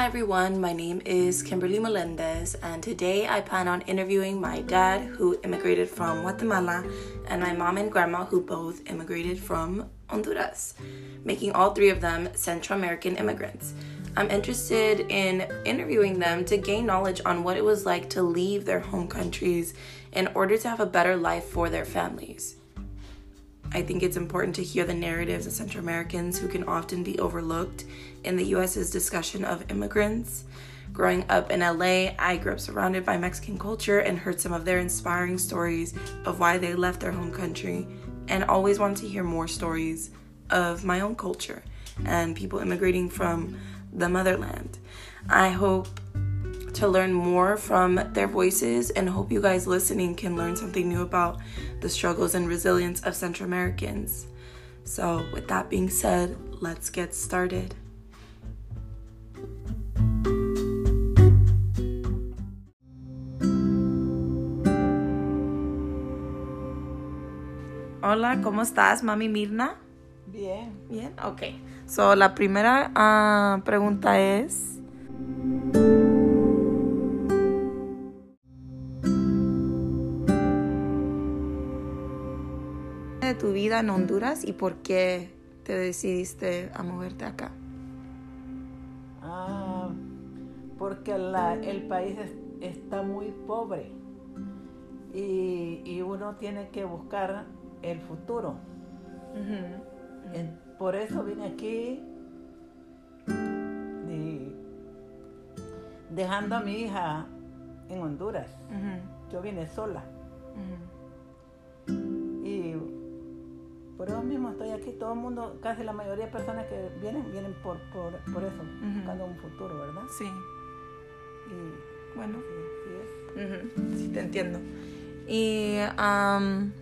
Hi everyone, my name is Kimberly Melendez, and today I plan on interviewing my dad, who immigrated from Guatemala, and my mom and grandma, who both immigrated from Honduras, making all three of them Central American immigrants. I'm interested in interviewing them to gain knowledge on what it was like to leave their home countries in order to have a better life for their families. I think it's important to hear the narratives of Central Americans who can often be overlooked in the US's discussion of immigrants. Growing up in LA, I grew up surrounded by Mexican culture and heard some of their inspiring stories of why they left their home country, and always wanted to hear more stories of my own culture and people immigrating from the motherland. I hope to learn more from their voices and hope you guys listening can learn something new about the struggles and resilience of Central Americans. So, with that being said, let's get started. Hola, ¿cómo estás, mami Mirna? Bien. Bien, ok. So, la primera uh, pregunta es. Tu vida en Honduras y por qué te decidiste a moverte acá? Ah, porque la, el país es, está muy pobre y, y, uno tiene que buscar el futuro. Uh -huh. En, por eso vine aquí y, dejando a mi hija en Honduras. Uh -huh. Yo vine sola. Uh -huh. Por eso mismo estoy aquí. Todo el mundo, casi la mayoría de personas que vienen, vienen por, por, por eso, buscando un futuro, ¿verdad? Sí. Y bueno, sí, sí, sí te entiendo. Y, um,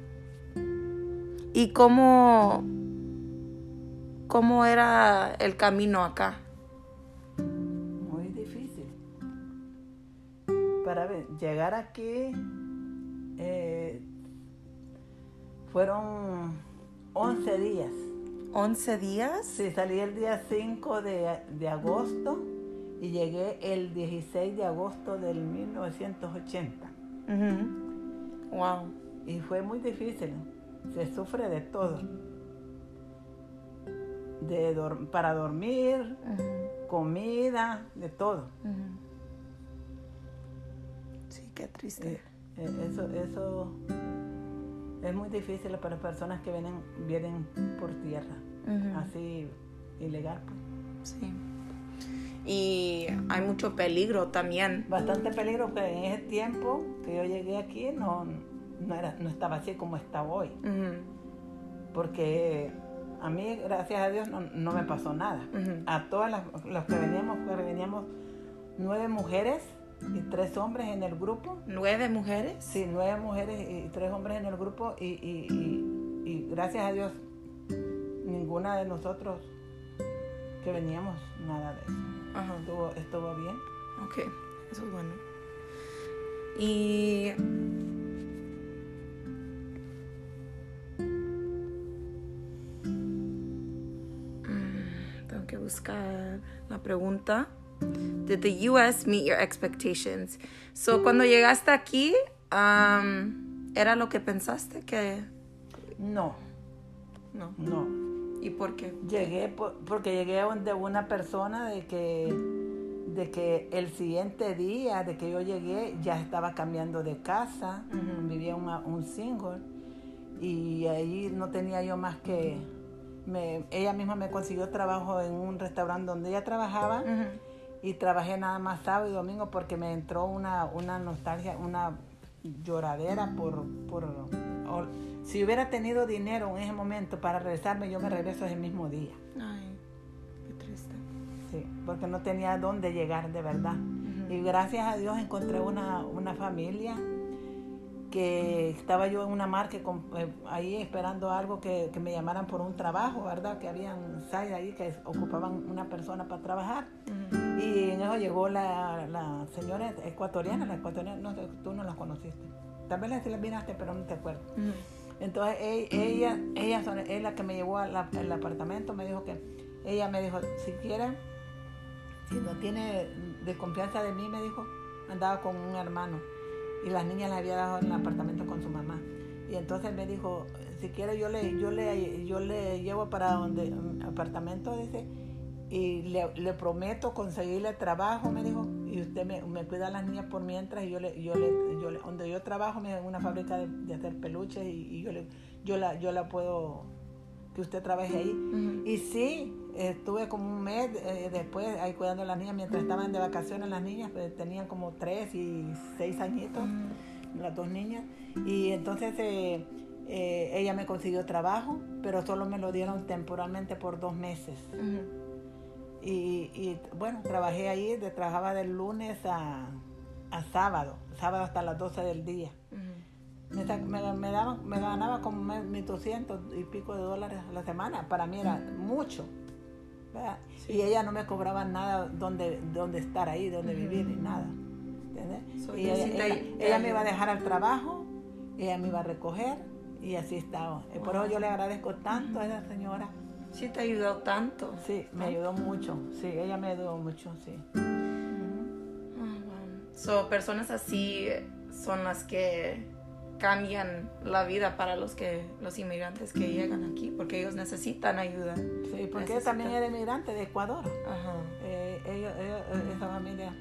¿y cómo, cómo era el camino acá? Muy difícil. Para ver, llegar aquí eh, fueron 11 días. ¿11 días? Sí, salí el día 5 de, de, agosto y llegué el 16 de agosto del 1980. Uh -huh. Wow. Y fue muy difícil. Se sufre de todo. De dor para dormir, uh -huh. comida, de todo. Uh -huh. Sí, qué triste. Eh, eso, eso es muy difícil para las personas que vienen, vienen por tierra, uh -huh. así ilegal. Pues. Sí. Y hay mucho peligro también. Bastante peligro, porque en ese tiempo que yo llegué aquí no, no, era, no estaba así como está hoy. Uh -huh. Porque a mí, gracias a Dios, no, no me pasó nada. Uh -huh. A todas las los que veníamos, pues veníamos nueve mujeres y tres hombres en el grupo. ¿Nueve mujeres? Sí, nueve mujeres y tres hombres en el grupo y, y, y, y gracias a Dios ninguna de nosotros que veníamos nada de eso. Ajá. Estuvo, estuvo bien. Ok, eso es bueno. Y... Mm, tengo que buscar la pregunta. Did the US meet your expectations? So, cuando llegaste aquí, um, ¿era lo que pensaste que...? No. No. No. ¿Y por qué? Llegué por, porque llegué de una persona de que, de que el siguiente día de que yo llegué ya estaba cambiando de casa, Uh -huh. vivía una, un single y ahí no tenía yo más que... Me, ella misma me consiguió trabajo en un restaurante donde ella trabajaba. Uh -huh. Y trabajé nada más sábado y domingo porque me entró una, una nostalgia, una lloradera por, por o, si hubiera tenido dinero en ese momento para regresarme, yo me regreso ese mismo día. Ay, qué triste. Sí, porque no tenía dónde llegar de verdad. Uh -huh. Y gracias a Dios encontré una, una familia que estaba yo en una marca eh, ahí esperando algo que, que, me llamaran por un trabajo, ¿verdad? Que habían ahí que ocupaban una persona para trabajar. Uh -huh. Y en eso llegó la, la, señora ecuatoriana, la ecuatoriana, no, tú no la conociste. Tal vez la miraste, pero no te acuerdas. Uh -huh. Entonces ella, ella, ella es la que me llevó al, al apartamento, me dijo que, ella me dijo, si quieren, si no tiene desconfianza de mí, me dijo, andaba con un hermano y las niñas las había dejado en el apartamento con su mamá. Y entonces me dijo, si quiere yo le, yo le, yo le llevo para donde, apartamento, dice, y le, prometo conseguirle trabajo, me dijo, y usted me, cuida a las niñas por mientras, y yo le, yo le, yo le donde yo trabajo, me en una fábrica de, hacer peluches, y, yo, le, yo, la, yo la puedo, que usted trabaje ahí. Y sí, estuve como un mes eh, después ahí cuidando a las niñas, mientras estaban de vacaciones las niñas, pues tenían como tres y seis añitos, las dos niñas, y entonces... Eh, eh, ella me consiguió trabajo, pero solo me lo dieron temporalmente por dos meses. Y, bueno, trabajé ahí, de, trabajaba de lunes a, sábado, sábado hasta las 12 del día. me, me, ganaba como 1.200 y pico de dólares a la semana. Para mí era mucho. Y ella no me cobraba nada donde, donde estar ahí, donde vivir, ni nada. y ella, me iba a dejar al trabajo, ella me iba a recoger y así estaba. Por eso yo le agradezco tanto a esa señora. Sí, te ayudó tanto. Sí, me ayudó mucho. Sí, ella me ayudó mucho, sí. So, personas así son las que cambian la vida para los que los inmigrantes que llegan aquí, porque ellos necesitan ayuda. Sí, porque ella también era inmigrante de Ecuador. Ajá. Eh, eh, esa familia,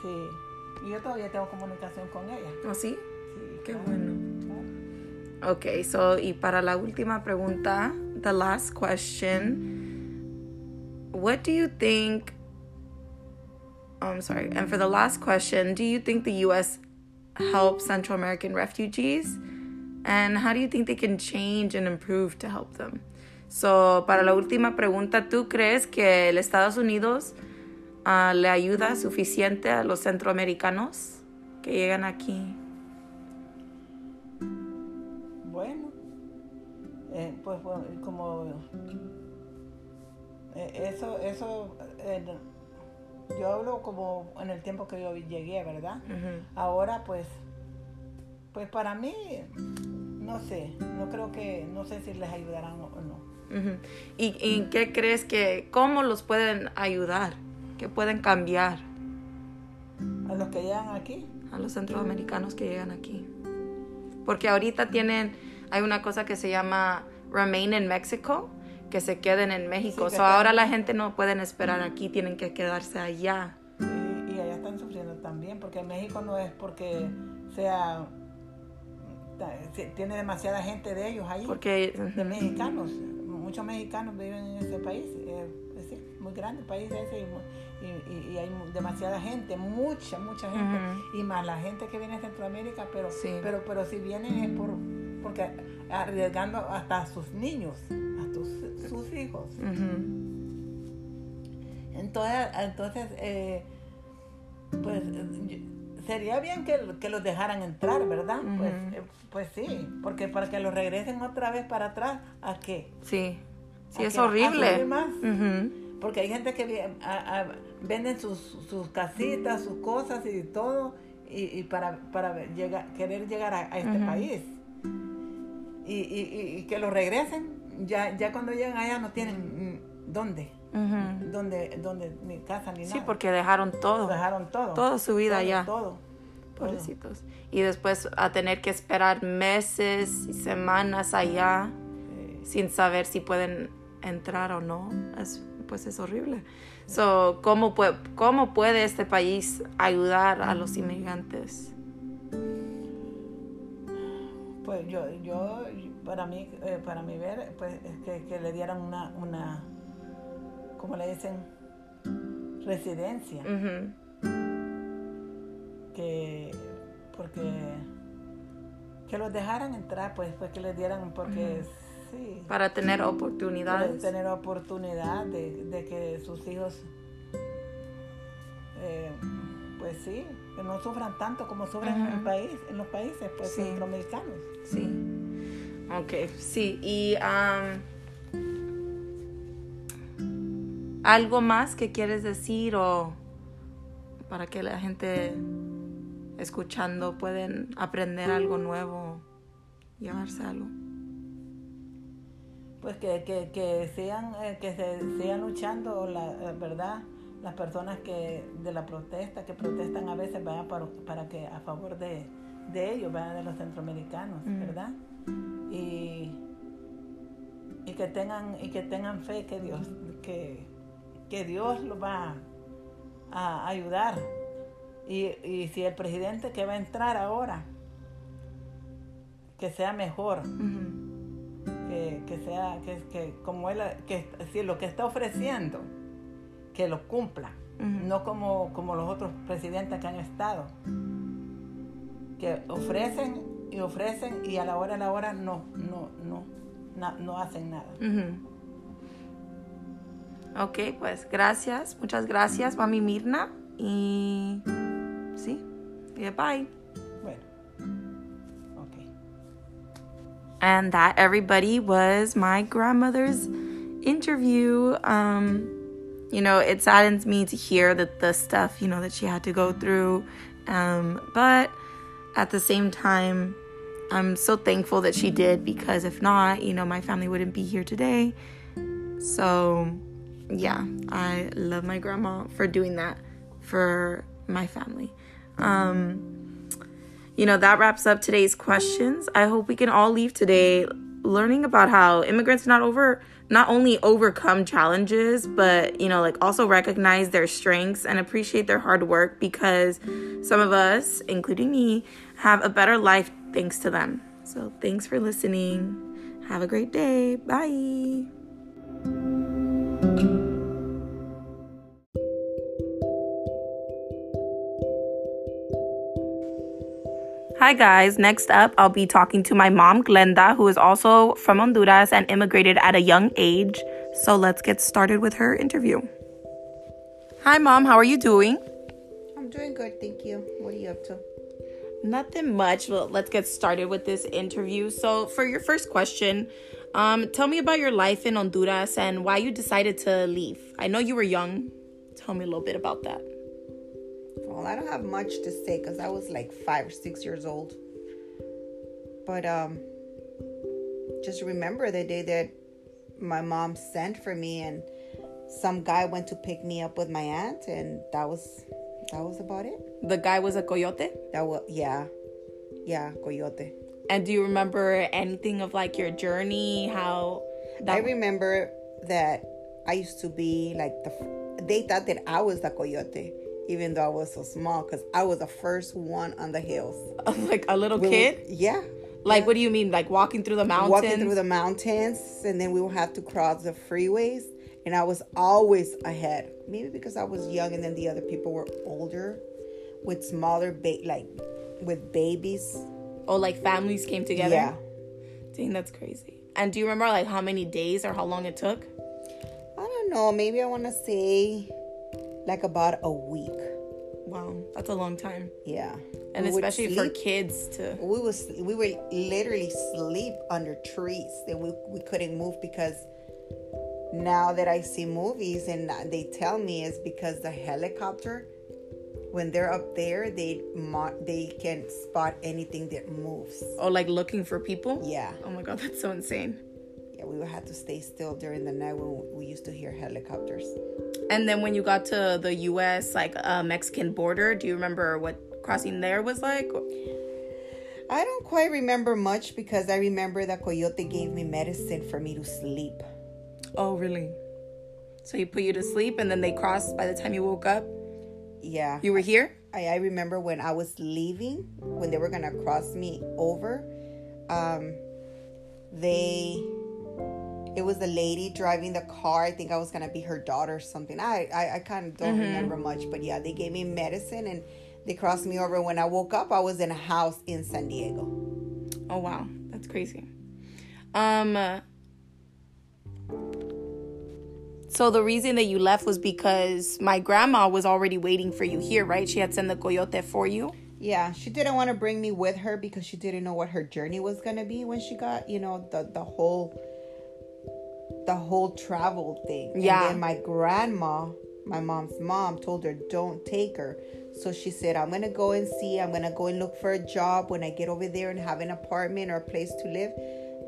sí. Y yo todavía tengo comunicación con ella. ¿Oh, sí? Sí. Qué bueno. Ok, so, y para la última pregunta, the last question, what do you think? Oh, I'm sorry. And for the last question, do you think the U.S. helps Central American refugees? And how do you think they can change and improve to help them? So, para la última pregunta, ¿tú crees que el Estados Unidos uh, le ayuda suficiente a los centroamericanos que llegan aquí? Eh, pues, como eh, eso, eso, yo hablo como en el tiempo que yo llegué, ¿verdad? Ahora pues, pues para mí, no sé, no creo que, no sé si les ayudarán o no. ¿Y, ¿Y qué crees que, cómo los pueden ayudar? ¿Qué pueden cambiar? ¿A los que llegan aquí? A los centroamericanos que llegan aquí. Porque ahorita tienen hay una cosa que se llama Remain in Mexico, que se queden en México. ahora la gente no pueden esperar aquí, tienen que quedarse allá. Y, y allá están sufriendo también, porque México no es porque sea tiene demasiada gente de ellos ahí, porque, de mexicanos. Muchos mexicanos viven en ese país. es muy grande el país ese y, hay demasiada gente, mucha, mucha gente. Y más la gente que viene de Centroamérica, pero, pero, pero si vienen es por porque arriesgando hasta a sus niños, a sus, hijos. Entonces, entonces eh, pues sería bien que, los dejaran entrar, ¿verdad? pues, eh, pues sí, porque para que los regresen otra vez para atrás, ¿a qué? Sí, sí, es horrible. Porque hay gente que venden sus, sus, casitas, sus cosas y todo, y, para, para llegar, querer llegar a, este país y, que lo regresen, ya, ya cuando llegan allá no tienen dónde. Dónde, ni casa ni nada. Sí, porque dejaron todo. Dejaron todo. Toda su vida allá. Todo. Pobrecitos. Y después a tener que esperar meses y semanas allá sin saber si pueden entrar o no. Es, pues es horrible. So, ¿cómo, puede, ¿Cómo puede este país ayudar a los inmigrantes? Pues yo, yo para mí, eh, para mí ver, pues que, que, le dieran una, una, ¿cómo le dicen? Residencia. Que, porque, que los dejaran entrar, pues, pues que les dieran, porque sí. Para tener oportunidades. Para tener oportunidad de, de que sus hijos, eh, pues sí, que no sufran tanto como sufren en el país, en los países pues, centroamericanos. Sí. Ok, sí. Y algo más que quieres decir o para que la gente escuchando pueden aprender algo nuevo, llevarse algo. Pues que, que, que sigan, eh, que se sigan luchando, la, verdad, las personas que de la protesta, que protestan a veces, vayan para, para que a favor de, de ellos, vayan de los centroamericanos, ¿verdad? Y, y, que tengan, y que tengan fe que Dios, que, que Dios los va a ayudar. Y, y si el presidente que va a entrar ahora, que sea mejor, que, que, sea, que, que como él, que si lo que está ofreciendo, que lo cumpla, no como, como los otros presidentes que han estado, que ofrecen y ofrecen y a la hora a la hora no, no, no, no, hacen nada. Ok, pues gracias, muchas gracias, mami Mirna. Y sí, y bye. Bueno, ok. And that, everybody, was my grandmother's interview. Um, you know, it saddens me to hear that the stuff, you know, that she had to go through. Um, but at the same time, I'm so thankful that she did because if not, you know, my family wouldn't be here today. So, yeah, I love my grandma for doing that for my family. Um, you know, that wraps up today's questions. I hope we can all leave today learning about how immigrants not over not only overcome challenges, but you know, like also recognize their strengths and appreciate their hard work because some of us, including me, have a better life thanks to them. So, thanks for listening. Have a great day. Bye. Hi, guys. Next up, I'll be talking to my mom, Glenda, who is also from Honduras and immigrated at a young age. So let's get started with her interview. Hi, mom. How are you doing? I'm doing good. Thank you. What are you up to? Nothing much. Well, let's get started with this interview. So, for your first question, um, tell me about your life in Honduras and why you decided to leave. I know you were young. Tell me a little bit about that. I don't have much to say because I was like five or six years old. But um, just remember the day that my mom sent for me and some guy went to pick me up with my aunt and that was that was about it. The guy was a coyote? That was yeah. Yeah, coyote. And do you remember anything of like your journey? How I remember that I used to be like the they thought that I was the coyote even though I was so small, because I was the first one on the hills. like a little we kid? yeah. Like, yeah. what do you mean? Like walking through the mountains? Walking through the mountains, and then we would have to cross the freeways, and I was always ahead. Maybe because I was young, and then the other people were older, with smaller, ba- like with babies. Oh, like families came together. Yeah. Dang, that's crazy. And do you remember like how many days or how long it took? I don't know. Maybe I want to say like about a week. Wow, that's a long time. Yeah, and we especially for kids to. We was we were literally sleep under trees, and we we couldn't move because now that I see movies and they tell me is because the helicopter, when they're up there, they they can spot anything that moves. Oh, like looking for people? Yeah. Oh my god, that's so insane. Yeah, we would have to stay still during the night when we used to hear helicopters. And then when you got to the U.S. like uh, Mexican border, do you remember what crossing there was like? I don't quite remember much because I remember that Coyote gave me medicine for me to sleep. Oh, really? So he put you to sleep and then they crossed by the time you woke up? Yeah. You were here? I, I remember when I was leaving, when they were going to cross me over, um, they it was the lady driving the car. I think I was gonna be her daughter or something. I I, I kind of don't mm-hmm. remember much, but yeah, they gave me medicine and they crossed me over. When I woke up, I was in a house in San Diego. Oh wow, that's crazy. Um. So the reason that you left was because my grandma was already waiting for you here, right? She had sent the coyote for you. Yeah, she didn't want to bring me with her because she didn't know what her journey was gonna be when she got, you know, the the whole the whole travel thing. Yeah. And my grandma, my mom's mom, told her, don't take her. So she said, I'm going to go and see. I'm going to go and look for a job. When I get over there and have an apartment or a place to live,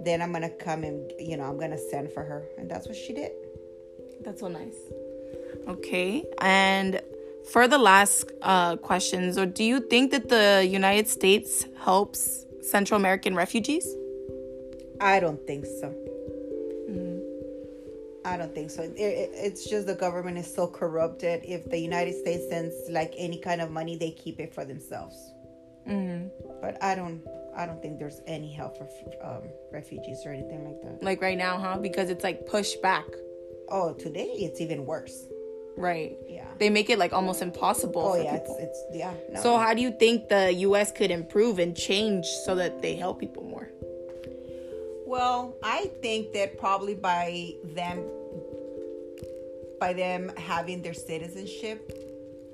then I'm going to come and, you know, I'm going to send for her. And that's what she did. That's so nice. Okay. And for the last uh, questions, or do you think that the United States helps Central American refugees? I don't think so. I don't think so. It, it- it's just the government is so corrupted. If the United States sends like any kind of money, they keep it for themselves. But I don't. I don't think there's any help for um, refugees or anything like that. Like right now, huh? Because it's like pushed back. Oh, today it's even worse. Right. Yeah. They make it like almost impossible. Oh yeah, people. it's it's yeah. No. So how do you think the U.S. could improve and change so that they help people more? Well, I think that probably by them by them having their citizenship,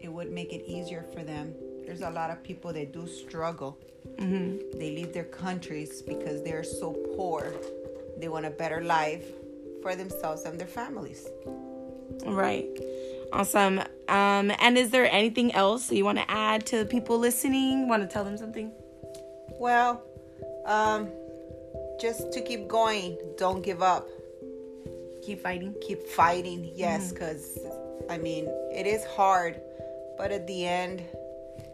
it would make it easier for them. There's a lot of people that do struggle. They leave their countries because they're so poor. They want a better life for themselves and their families. Right. Awesome. Um, and is there anything else you want to add to the people listening? Want to tell them something? Well, um, just to keep going, don't give up. Keep fighting. keep fighting yes because i mean it is hard but at the end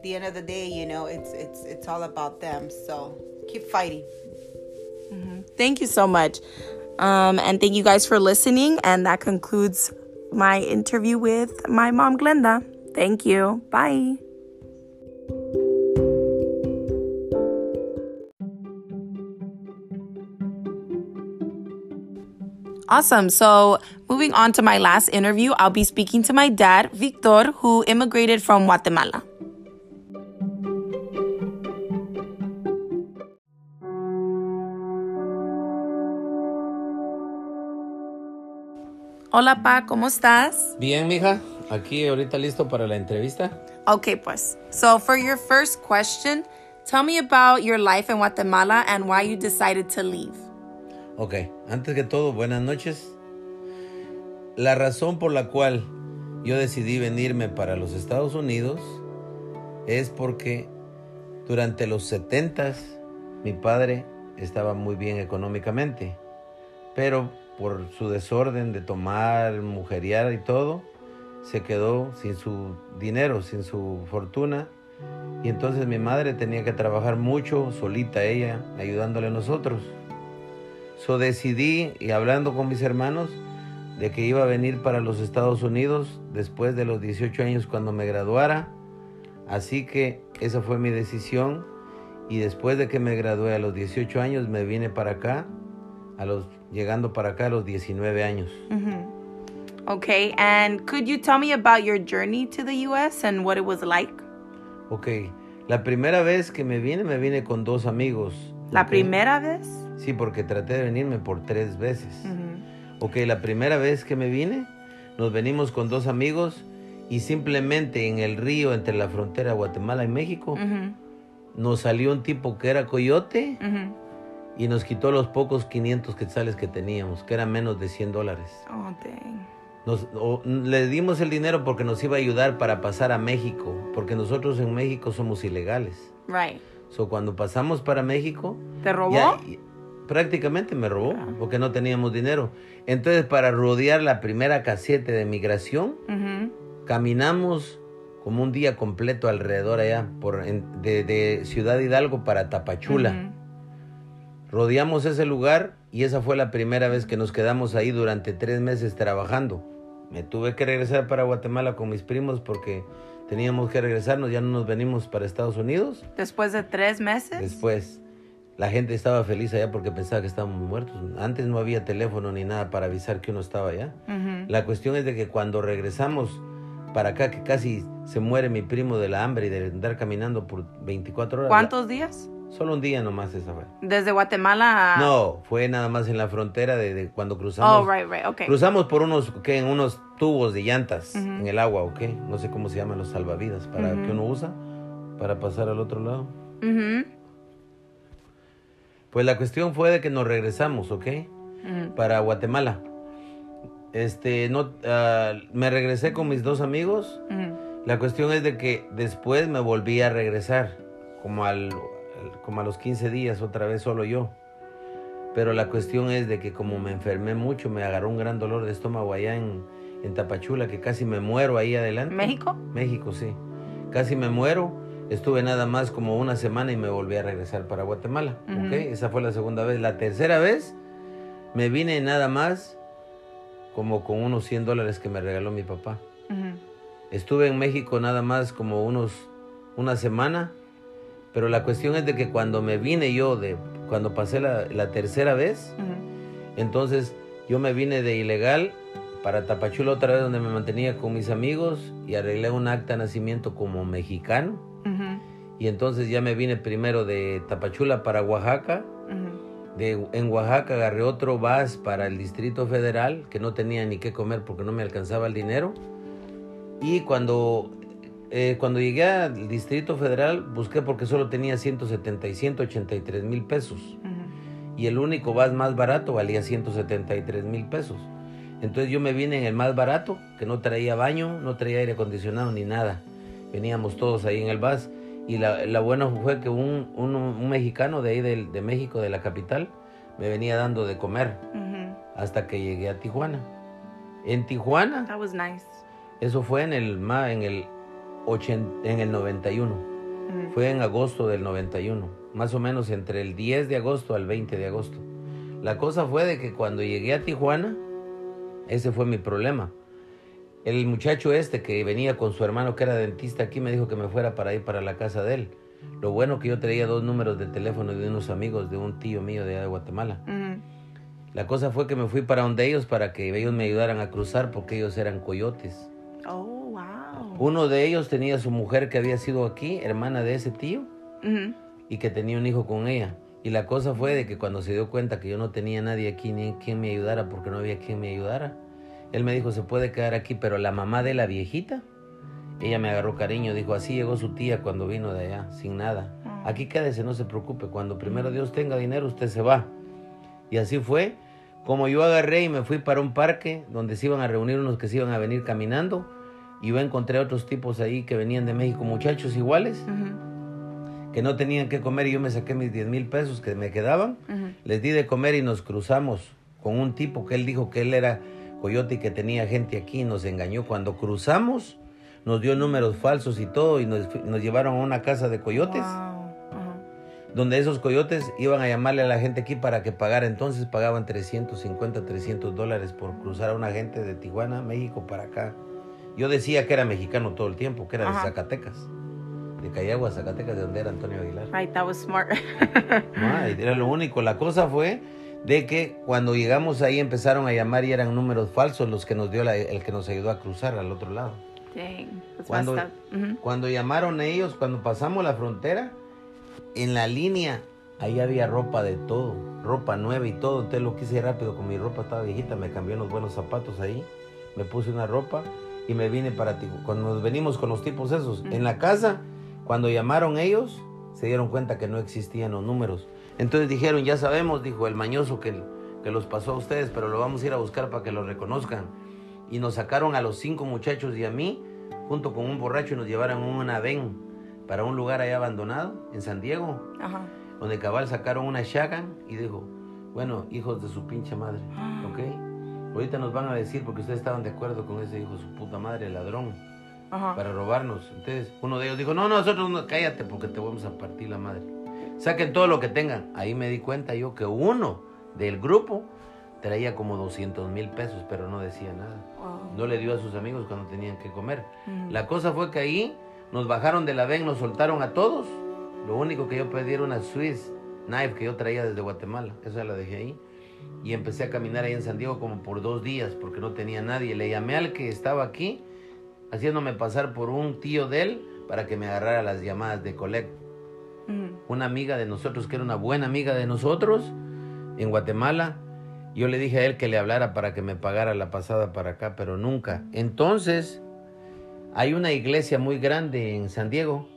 the end of the day you know it's it's it's all about them so keep fighting Thank you so much. Um, and thank you guys for listening. And that concludes my interview with my mom, Glenda. Thank you. Bye. Awesome. So, moving on to my last interview, I'll be speaking to my dad, Victor, who immigrated from Guatemala. Hola, Pa, ¿cómo estás? Bien, mija, aquí ahorita listo para la entrevista. Okay, pues. So, for your first question, tell me about your life in Guatemala and why you decided to leave. Ok, antes que todo, buenas noches. La razón por la cual yo decidí venirme para los Estados Unidos es porque durante los 70 mi padre estaba muy bien económicamente, pero por su desorden de tomar, mujeriar y todo, se quedó sin su dinero, sin su fortuna. Y entonces mi madre tenía que trabajar mucho, solita ella, ayudándole a nosotros. So decidí, y hablando con mis hermanos, de que iba a venir para los Estados Unidos después de los 18 años cuando me graduara. Así que esa fue mi decisión. Y después de que me gradué a los 18 años, me vine para acá, a los, llegando para acá a los 19 años. Okay, and could you tell me about your journey to the US and what it was like? Ok, la primera vez que me vine, me vine con dos amigos. La ¿ok? primera vez? Sí, porque traté de venirme por tres veces. Ok, la primera vez que me vine, nos venimos con dos amigos y simplemente en el río entre la frontera de Guatemala y México, nos salió un tipo que era coyote y nos quitó los pocos 500 quetzales que teníamos, que eran menos de 100 dólares. Oh, dang. Nos, o- le dimos el dinero porque nos iba a ayudar para pasar a México, porque nosotros en México somos ilegales. Right. So, cuando pasamos para México, ¿Te robó? ya- prácticamente me robó porque no teníamos dinero. Entonces, para rodear la primera caseta de migración, caminamos como un día completo alrededor allá, por, en- de, de Ciudad Hidalgo para Tapachula. Rodeamos ese lugar y esa fue la primera vez que nos quedamos ahí durante tres meses trabajando. Me tuve que regresar para Guatemala con mis primos porque teníamos que regresarnos, ya no nos venimos para Estados Unidos. Después de tres meses? Después, la gente estaba feliz allá porque pensaba que estábamos muertos. Antes no había teléfono ni nada para avisar que uno estaba allá. La cuestión es de que cuando regresamos para acá, que casi se muere mi primo de la hambre y de andar caminando por 24 horas. ¿Cuántos días? Solo un día nomás esa fue. Desde Guatemala a... No, fue nada más en la frontera de, de cuando cruzamos. Oh, right, right, okay. Cruzamos por unos, ¿qué? En unos tubos de llantas en el agua, ¿ok? No sé cómo se llaman los salvavidas para que uno usa para pasar al otro lado. Pues la cuestión fue de que nos regresamos, ¿ok? Para Guatemala. Este, no, ah, me regresé con mis dos amigos. Mhm. La cuestión es de que después me volví a regresar, como, al- como a los 15 días, otra vez solo yo. Pero la cuestión es de que como me enfermé mucho, me agarró un gran dolor de estómago allá en, en Tapachula, que casi me muero ahí adelante. ¿México? México, sí. Casi me muero. Estuve nada más como una semana y me volví a regresar para Guatemala. Ujú. ¿ok? Esa fue la segunda vez. La tercera vez me vine nada más como con unos 100 dólares que me regaló mi papá. Estuve en México nada más como unos una semana, pero la cuestión es de que cuando me vine yo de cuando pasé la, la tercera vez, entonces yo me vine de ilegal para Tapachula otra vez donde me mantenía con mis amigos y arreglé un acta de nacimiento como mexicano. Y entonces ya me vine primero de Tapachula para Oaxaca. Ujú. De, en Oaxaca agarré otro bus para el Distrito Federal, que no tenía ni qué comer porque no me alcanzaba el dinero. Y cuando, eh, cuando llegué al Distrito Federal, busqué porque solo tenía 170 y 183 mil pesos. Ujú. Y el único bus más barato valía 173 mil pesos. Entonces yo me vine en el más barato, que no traía baño, no traía aire acondicionado ni nada. Veníamos todos ahí en el bus. Y la, la buena fue que un, un- un mexicano de ahí del- de, México, de la capital, me venía dando de comer hasta que llegué a Tijuana. En Tijuana, That was nice. eso fue en el, en el, ochen- en el 91. Ujú. Fue en agosto del 91, más o menos entre el 10 de agosto al 20 de agosto. La cosa fue de que cuando llegué a Tijuana, ese fue mi problema. El muchacho este que venía con su hermano que era dentista aquí me dijo que me fuera para ir para la casa de él. Lo bueno que yo traía dos números de teléfono de unos amigos de un tío mío de allá de Guatemala. La cosa fue que me fui para donde ellos para que ellos me ayudaran a cruzar porque ellos eran coyotes. Oh, wow. Uno de ellos tenía su mujer que había sido aquí, hermana de ese tío, y que tenía un hijo con ella. Y la cosa fue de que cuando se dio cuenta que yo no tenía nadie aquí ni quien me ayudara porque no había quien me ayudara, él me dijo se puede quedar aquí, pero la mamá de la viejita, ella me agarró cariño, dijo así llegó su tía cuando vino de allá, sin nada. Aquí quédese, no se preocupe, cuando primero Dios tenga dinero usted se va. Y así fue, como yo agarré y me fui para un parque donde se iban a reunir unos que se iban a venir caminando, y yo encontré otros tipos ahí que venían de México, muchachos iguales, que no tenían que comer y yo me saqué mis 10 mil pesos que me quedaban. Les di de comer y nos cruzamos con un tipo que él dijo que él era coyote que tenía gente aquí nos engañó. Cuando cruzamos, nos dio números falsos y todo y nos, llevaron a una casa de coyotes, Wow. Donde esos coyotes iban a llamarle a la gente aquí para que pagara. Entonces pagaban 350, 300 dólares por cruzar a una gente de Tijuana, México, para acá. Yo decía que era mexicano todo el tiempo, que era de. Zacatecas. De Cayagua, Zacatecas, de donde era Antonio Aguilar. Right, that was smart. Ay, era lo único. La cosa fue de que cuando llegamos ahí empezaron a llamar y eran números falsos los que nos dio la- el que nos ayudó a cruzar al otro lado. Dang, that's Cuando, up. Ujú. cuando llamaron ellos, cuando pasamos la frontera, en la línea, ahí había ropa de todo, ropa nueva y todo. Entonces lo quise rápido, con mi ropa estaba viejita, me cambié unos buenos zapatos ahí, me puse una ropa y me vine para ti. Cuando nos venimos con los tipos esos, en la casa, cuando llamaron ellos, se dieron cuenta que no existían los números. Entonces dijeron, ya sabemos, dijo el mañoso que, que los pasó a ustedes, pero lo vamos a ir a buscar para que lo reconozcan. Y nos sacaron a los cinco muchachos y a mí, junto con un borracho, y nos llevaron en una ven para un lugar allá abandonado, en San Diego, Ajá. donde cabal sacaron una shagan y dijo, bueno, hijos de su pinche madre, ¿ok? Ahorita nos van a decir porque ustedes estaban de acuerdo con ese hijo su puta madre, ladrón, Ajá. para robarnos. Entonces, uno de ellos dijo, no, no, nosotros no, cállate porque te vamos a partir la madre. Saquen todo lo que tengan. Ahí me di cuenta yo que uno del grupo traía como 200 mil pesos, pero no decía nada. Wow. No le dio a sus amigos cuando tenían que comer. Ujú. La cosa fue que ahí nos bajaron de la ven, nos soltaron a todos. Lo único que yo pedí era una Swiss knife que yo traía desde Guatemala. Esa la dejé ahí. Y empecé a caminar ahí en San Diego como por dos días porque no tenía nadie. Le llamé al que estaba aquí, haciéndome pasar por un tío de él para que me agarrara las llamadas de collect. Ujú. Una amiga de nosotros, que era una buena amiga de nosotros, en Guatemala. Yo le dije a él que le hablara para que me pagara la pasada para acá, pero nunca. Entonces, hay una iglesia muy grande en San Diego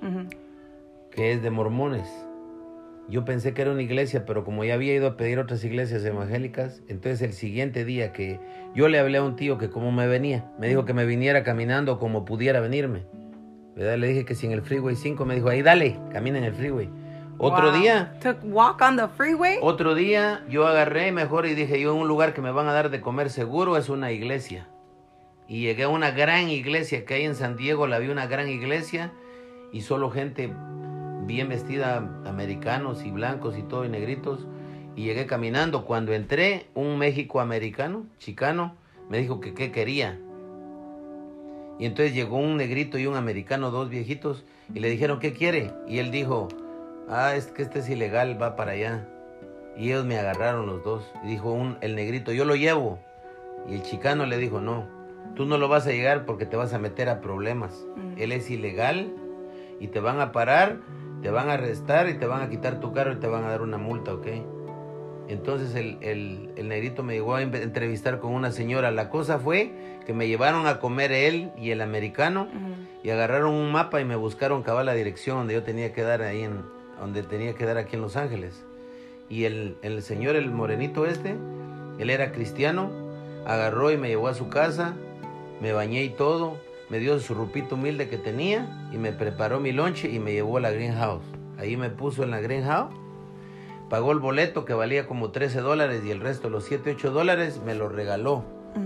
que es de mormones. Yo pensé que era una iglesia, pero como ya había ido a pedir otras iglesias evangélicas, entonces el siguiente día que yo le hablé a un tío que cómo me venía, me dijo que me viniera caminando como pudiera venirme. ¿Verdad? Le dije que si en el freeway 5 me dijo, ahí dale, camina en el freeway. Otro Wow. día, Took walk on the freeway? otro día yo agarré mejor y dije, yo en un lugar que me van a dar de comer seguro es una iglesia. Y llegué a una gran iglesia que hay en San Diego, la vi una gran iglesia y solo gente bien vestida, americanos y blancos y todo y negritos. Y llegué caminando. Cuando entré, un México americano, chicano, me dijo que qué quería. Y entonces llegó un negrito y un americano, dos viejitos, y le dijeron, ¿qué quiere? Y él dijo, ah, es que este es ilegal, va para allá. Y ellos me agarraron los dos. Y dijo un, el negrito, yo lo llevo. Y el chicano le dijo, no, tú no lo vas a llegar porque te vas a meter a problemas. Él es ilegal y te van a parar, te van a arrestar y te van a quitar tu carro y te van a dar una multa, ¿ok? Entonces el, el, el negrito me llegó a entrevistar con una señora. La cosa fue que me llevaron a comer él y el americano y agarraron un mapa y me buscaron cabal la dirección donde yo tenía que dar ahí en, donde tenía que dar aquí en Los Ángeles. Y el, el señor, el morenito este, él era cristiano, agarró y me llevó a su casa, me bañé y todo, me dio su rupito humilde que tenía y me preparó mi lonche y me llevó a la greenhouse. Ahí me puso en la greenhouse, pagó el boleto que valía como 13 dólares y el resto, los 7, 8 dólares, me lo regaló.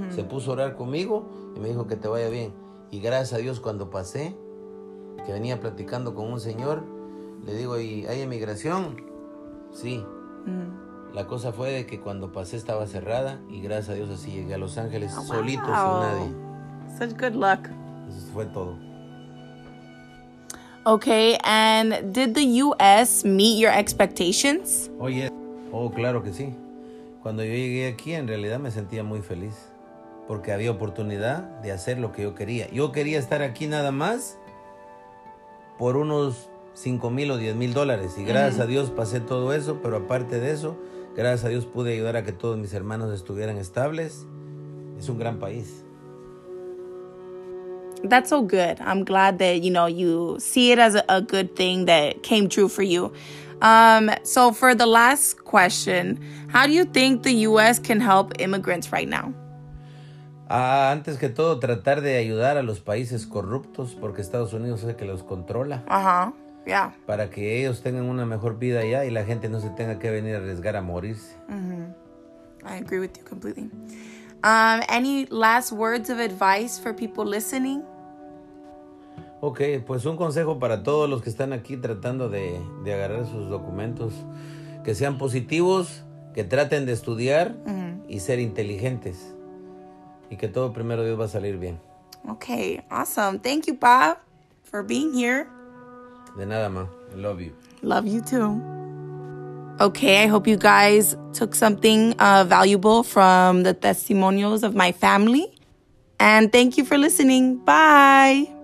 Se puso a orar conmigo y me dijo que te vaya bien. Y gracias a Dios cuando pasé, que venía platicando con un señor, le digo, ¿y hay emigración? Sí. La cosa fue de que cuando pasé estaba cerrada y gracias a Dios así llegué a Los Ángeles solito, sin nadie. Such good luck. Eso fue todo. Okay, and did the US meet your expectations? Oye, oh, claro que sí. Cuando yo llegué aquí, en realidad me sentía muy feliz. Porque había oportunidad de hacer lo que yo quería. Yo quería estar aquí nada más por unos 5 mil o 10 mil dólares. Y gracias a Dios pasé todo eso. Pero aparte de eso, gracias a Dios pude ayudar a que todos mis hermanos estuvieran estables. Es un gran país. That's so good. I'm glad that, you know, you see it as a, a good thing that came true for you. Um, so for the last question, how do you think the US can help immigrants right now? Ah, antes que todo, tratar de ayudar a los países corruptos, porque Estados Unidos es el que los controla, Uh-huh. Yeah. para que ellos tengan una mejor vida allá y la gente no se tenga que venir a arriesgar a morirse. I agree with you completely. Um, any last words of advice for people listening? Ok, pues un consejo para todos los que están aquí tratando de, de agarrar sus documentos, que sean positivos, que traten de estudiar y ser inteligentes, y que todo primero Dios va a salir bien. Okay, awesome. Thank you, Bob, for being here. De nada más, I love you. Love you too. Okay, I hope you guys took something uh, valuable from the testimonials of my family. And thank you for listening. Bye.